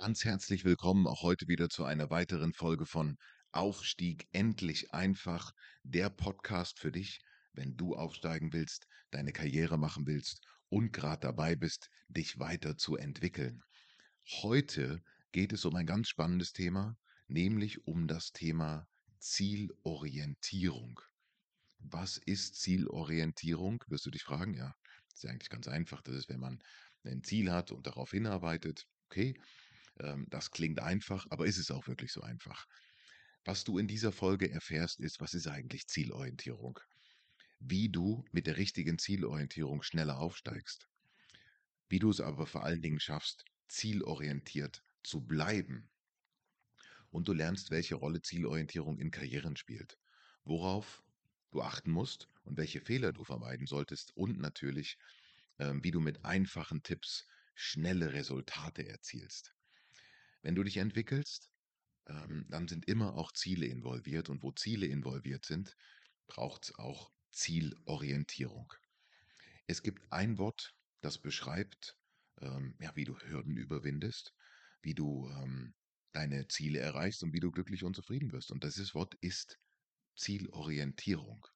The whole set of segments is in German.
Ganz herzlich willkommen auch heute wieder zu einer weiteren Folge von Aufstieg endlich einfach, der Podcast für dich, wenn du aufsteigen willst, deine Karriere machen willst und gerade dabei bist, dich weiter zu entwickeln. Heute geht es um ein ganz spannendes Thema, nämlich um das Thema Zielorientierung. Was ist Zielorientierung? Wirst du dich fragen? Ja, ist ja eigentlich ganz einfach. Das ist, wenn man ein Ziel hat und darauf hinarbeitet. Okay, das klingt einfach, aber ist es auch wirklich so einfach? Was du in dieser Folge erfährst, ist, was ist eigentlich Zielorientierung? Wie du mit der richtigen Zielorientierung schneller aufsteigst. Wie du es aber vor allen Dingen schaffst, zielorientiert zu bleiben. Und du lernst, welche Rolle Zielorientierung in Karrieren spielt. Worauf du achten musst und welche Fehler du vermeiden solltest und natürlich, ähm, wie du mit einfachen Tipps schnelle Resultate erzielst. Wenn du dich entwickelst, ähm, dann sind immer auch Ziele involviert und wo Ziele involviert sind, braucht es auch Zielorientierung. Es gibt ein Wort, das beschreibt, ähm, ja, wie du Hürden überwindest, wie du ähm, deine Ziele erreichst und wie du glücklich und zufrieden wirst. Und dieses Wort ist Zielorientierung.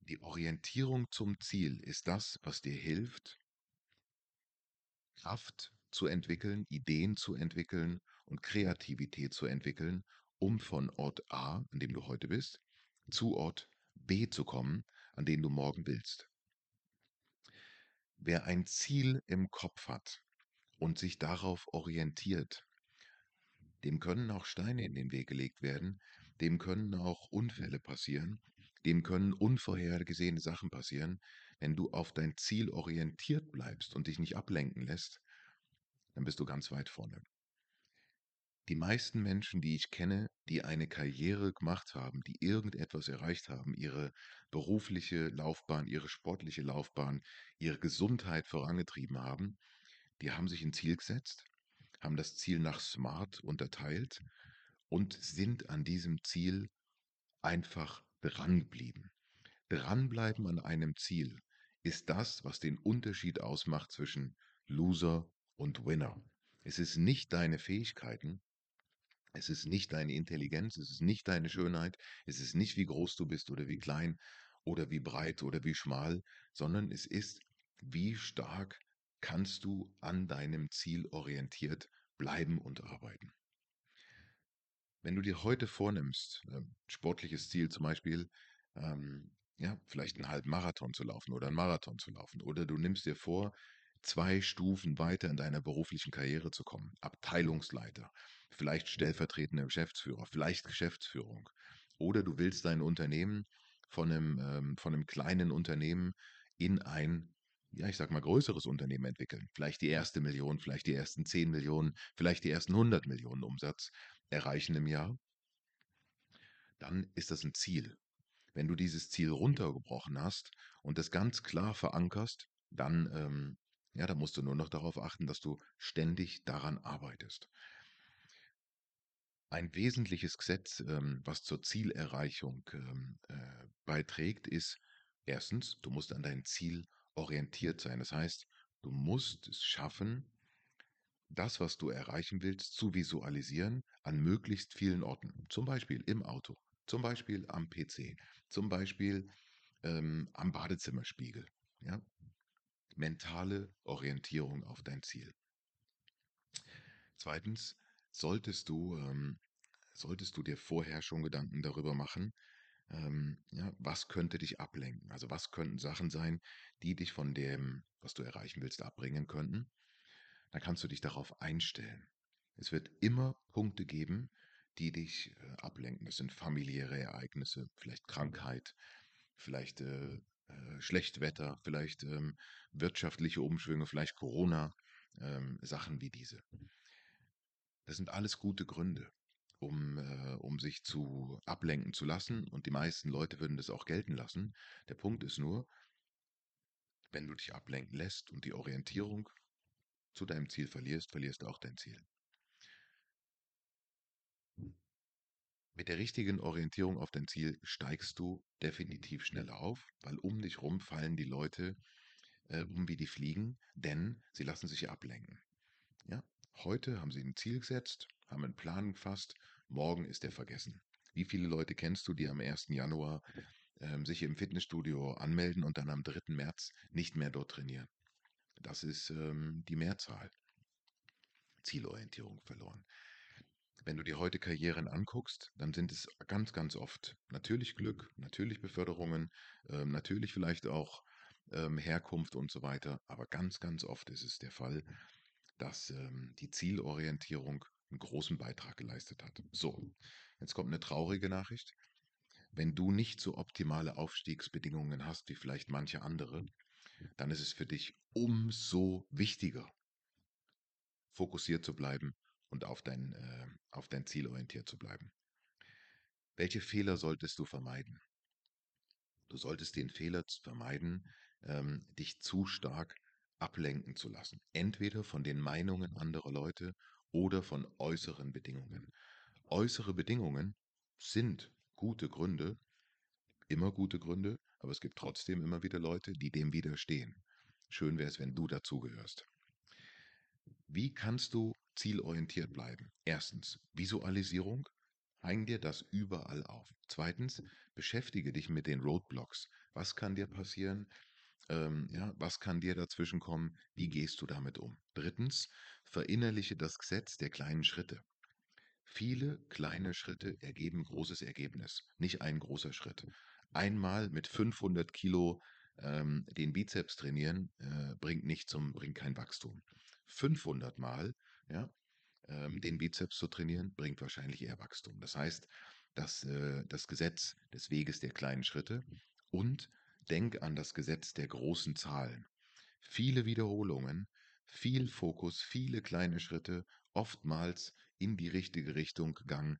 Die Orientierung zum Ziel ist das, was dir hilft, Kraft zu entwickeln, Ideen zu entwickeln und Kreativität zu entwickeln, um von Ort A, an dem du heute bist, zu Ort B zu kommen, an den du morgen willst. Wer ein Ziel im Kopf hat und sich darauf orientiert, dem können auch Steine in den Weg gelegt werden, dem können auch Unfälle passieren, dem können unvorhergesehene Sachen passieren. Wenn du auf dein Ziel orientiert bleibst und dich nicht ablenken lässt, dann bist du ganz weit vorne. Die meisten Menschen, die ich kenne, die eine Karriere gemacht haben, die irgendetwas erreicht haben, ihre berufliche Laufbahn, ihre sportliche Laufbahn, ihre Gesundheit vorangetrieben haben, die haben sich ein Ziel gesetzt, haben das Ziel nach SMART unterteilt und sind an diesem Ziel einfach drangeblieben. Dranbleiben an einem Ziel ist das, was den Unterschied ausmacht zwischen Loser und Winner. Es ist nicht deine Fähigkeiten, es ist nicht deine Intelligenz, es ist nicht deine Schönheit, es ist nicht wie groß du bist oder wie klein oder wie breit oder wie schmal, sondern es ist, wie stark kannst du an deinem Ziel orientiert bleiben und arbeiten. Wenn du dir heute vornimmst, ähm, sportliches Ziel zum Beispiel, ähm, ja, vielleicht einen halben Marathon zu laufen oder einen Marathon zu laufen, oder du nimmst dir vor, zwei Stufen weiter in deiner beruflichen Karriere zu kommen. Abteilungsleiter, vielleicht stellvertretender Geschäftsführer, vielleicht Geschäftsführung. Oder du willst dein Unternehmen von einem, ähm, von einem kleinen Unternehmen in ein, ja, ich sag mal, größeres Unternehmen entwickeln. Vielleicht die erste Million, vielleicht die ersten 10 Millionen, vielleicht die ersten 100 Millionen Umsatz erreichen im Jahr. Dann ist das ein Ziel. Wenn du dieses Ziel runtergebrochen hast und das ganz klar verankerst, dann ähm, ja, da musst du nur noch darauf achten, dass du ständig daran arbeitest. Ein wesentliches Gesetz, ähm, was zur Zielerreichung ähm, äh, beiträgt, ist erstens, du musst an dein Ziel orientiert sein. Das heißt, du musst es schaffen, das, was du erreichen willst, zu visualisieren an möglichst vielen Orten. Zum Beispiel im Auto, zum Beispiel am PC, zum Beispiel ähm, am Badezimmerspiegel. Ja? Mentale Orientierung auf dein Ziel. Zweitens, solltest du, ähm, solltest du dir vorher schon Gedanken darüber machen, ähm, ja, was könnte dich ablenken? Also was könnten Sachen sein, die dich von dem, was du erreichen willst, abbringen könnten? Dann kannst du dich darauf einstellen. Es wird immer Punkte geben, die dich äh, ablenken. Das sind familiäre Ereignisse, vielleicht Krankheit, vielleicht äh, äh, Schlechtwetter, vielleicht ähm, wirtschaftliche Umschwünge, vielleicht Corona, ähm, Sachen wie diese. Das sind alles gute Gründe, um, äh, um sich zu ablenken zu lassen und die meisten Leute würden das auch gelten lassen. Der Punkt ist nur, wenn du dich ablenken lässt und die Orientierung zu deinem Ziel verlierst, verlierst du auch dein Ziel. Mit der richtigen Orientierung auf dein Ziel steigst du definitiv schneller auf, weil um dich rum fallen die Leute äh, um wie die Fliegen, denn sie lassen sich ablenken. Ja? heute haben sie ein Ziel gesetzt, haben einen Plan gefasst, morgen ist der vergessen. Wie viele Leute kennst du, die am 1. Januar ähm, sich im Fitnessstudio anmelden und dann am 3. März nicht mehr dort trainieren? Das ist ähm, die Mehrzahl. Zielorientierung verloren. Wenn du dir heute Karrieren anguckst, dann sind es ganz, ganz oft natürlich Glück, natürlich Beförderungen, ähm, natürlich vielleicht auch ähm, Herkunft und so weiter, aber ganz, ganz oft ist es der Fall, dass ähm, die Zielorientierung einen großen Beitrag geleistet hat. So, jetzt kommt eine traurige Nachricht. Wenn du nicht so optimale Aufstiegsbedingungen hast wie vielleicht manche andere, dann ist es für dich umso wichtiger, fokussiert zu bleiben und auf dein, äh, auf dein Ziel orientiert zu bleiben. Welche Fehler solltest du vermeiden? Du solltest den Fehler vermeiden, ähm, dich zu stark ablenken zu lassen. Entweder von den Meinungen anderer Leute oder von äußeren Bedingungen. Äußere Bedingungen sind gute Gründe, immer gute Gründe, aber es gibt trotzdem immer wieder Leute, die dem widerstehen. Schön wäre es, wenn du dazugehörst. Wie kannst du zielorientiert bleiben? Erstens, Visualisierung. Häng dir das überall auf. Zweitens, beschäftige dich mit den Roadblocks. Was kann dir passieren? Ähm, ja, was kann dir dazwischen kommen? Wie gehst du damit um? Drittens, verinnerliche das Gesetz der kleinen Schritte. Viele kleine Schritte ergeben großes Ergebnis, nicht ein großer Schritt. Einmal mit 500 Kilo ähm, den Bizeps trainieren äh, bringt nicht zum, bringt kein Wachstum. 500 Mal, ja, ähm, den Bizeps zu trainieren bringt wahrscheinlich eher Wachstum. Das heißt, dass äh, das Gesetz des Weges der kleinen Schritte und denk an das Gesetz der großen Zahlen. Viele Wiederholungen, viel Fokus, viele kleine Schritte, oftmals in die richtige Richtung gegangen,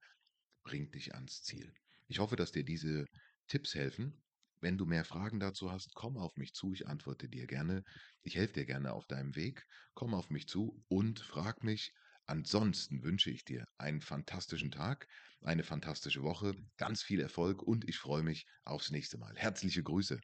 bringt dich ans Ziel. Ich hoffe, dass dir diese Tipps helfen. Wenn du mehr Fragen dazu hast, komm auf mich zu, ich antworte dir gerne. Ich helfe dir gerne auf deinem Weg. Komm auf mich zu und frag mich. Ansonsten wünsche ich dir einen fantastischen Tag, eine fantastische Woche, ganz viel Erfolg und ich freue mich aufs nächste Mal. Herzliche Grüße.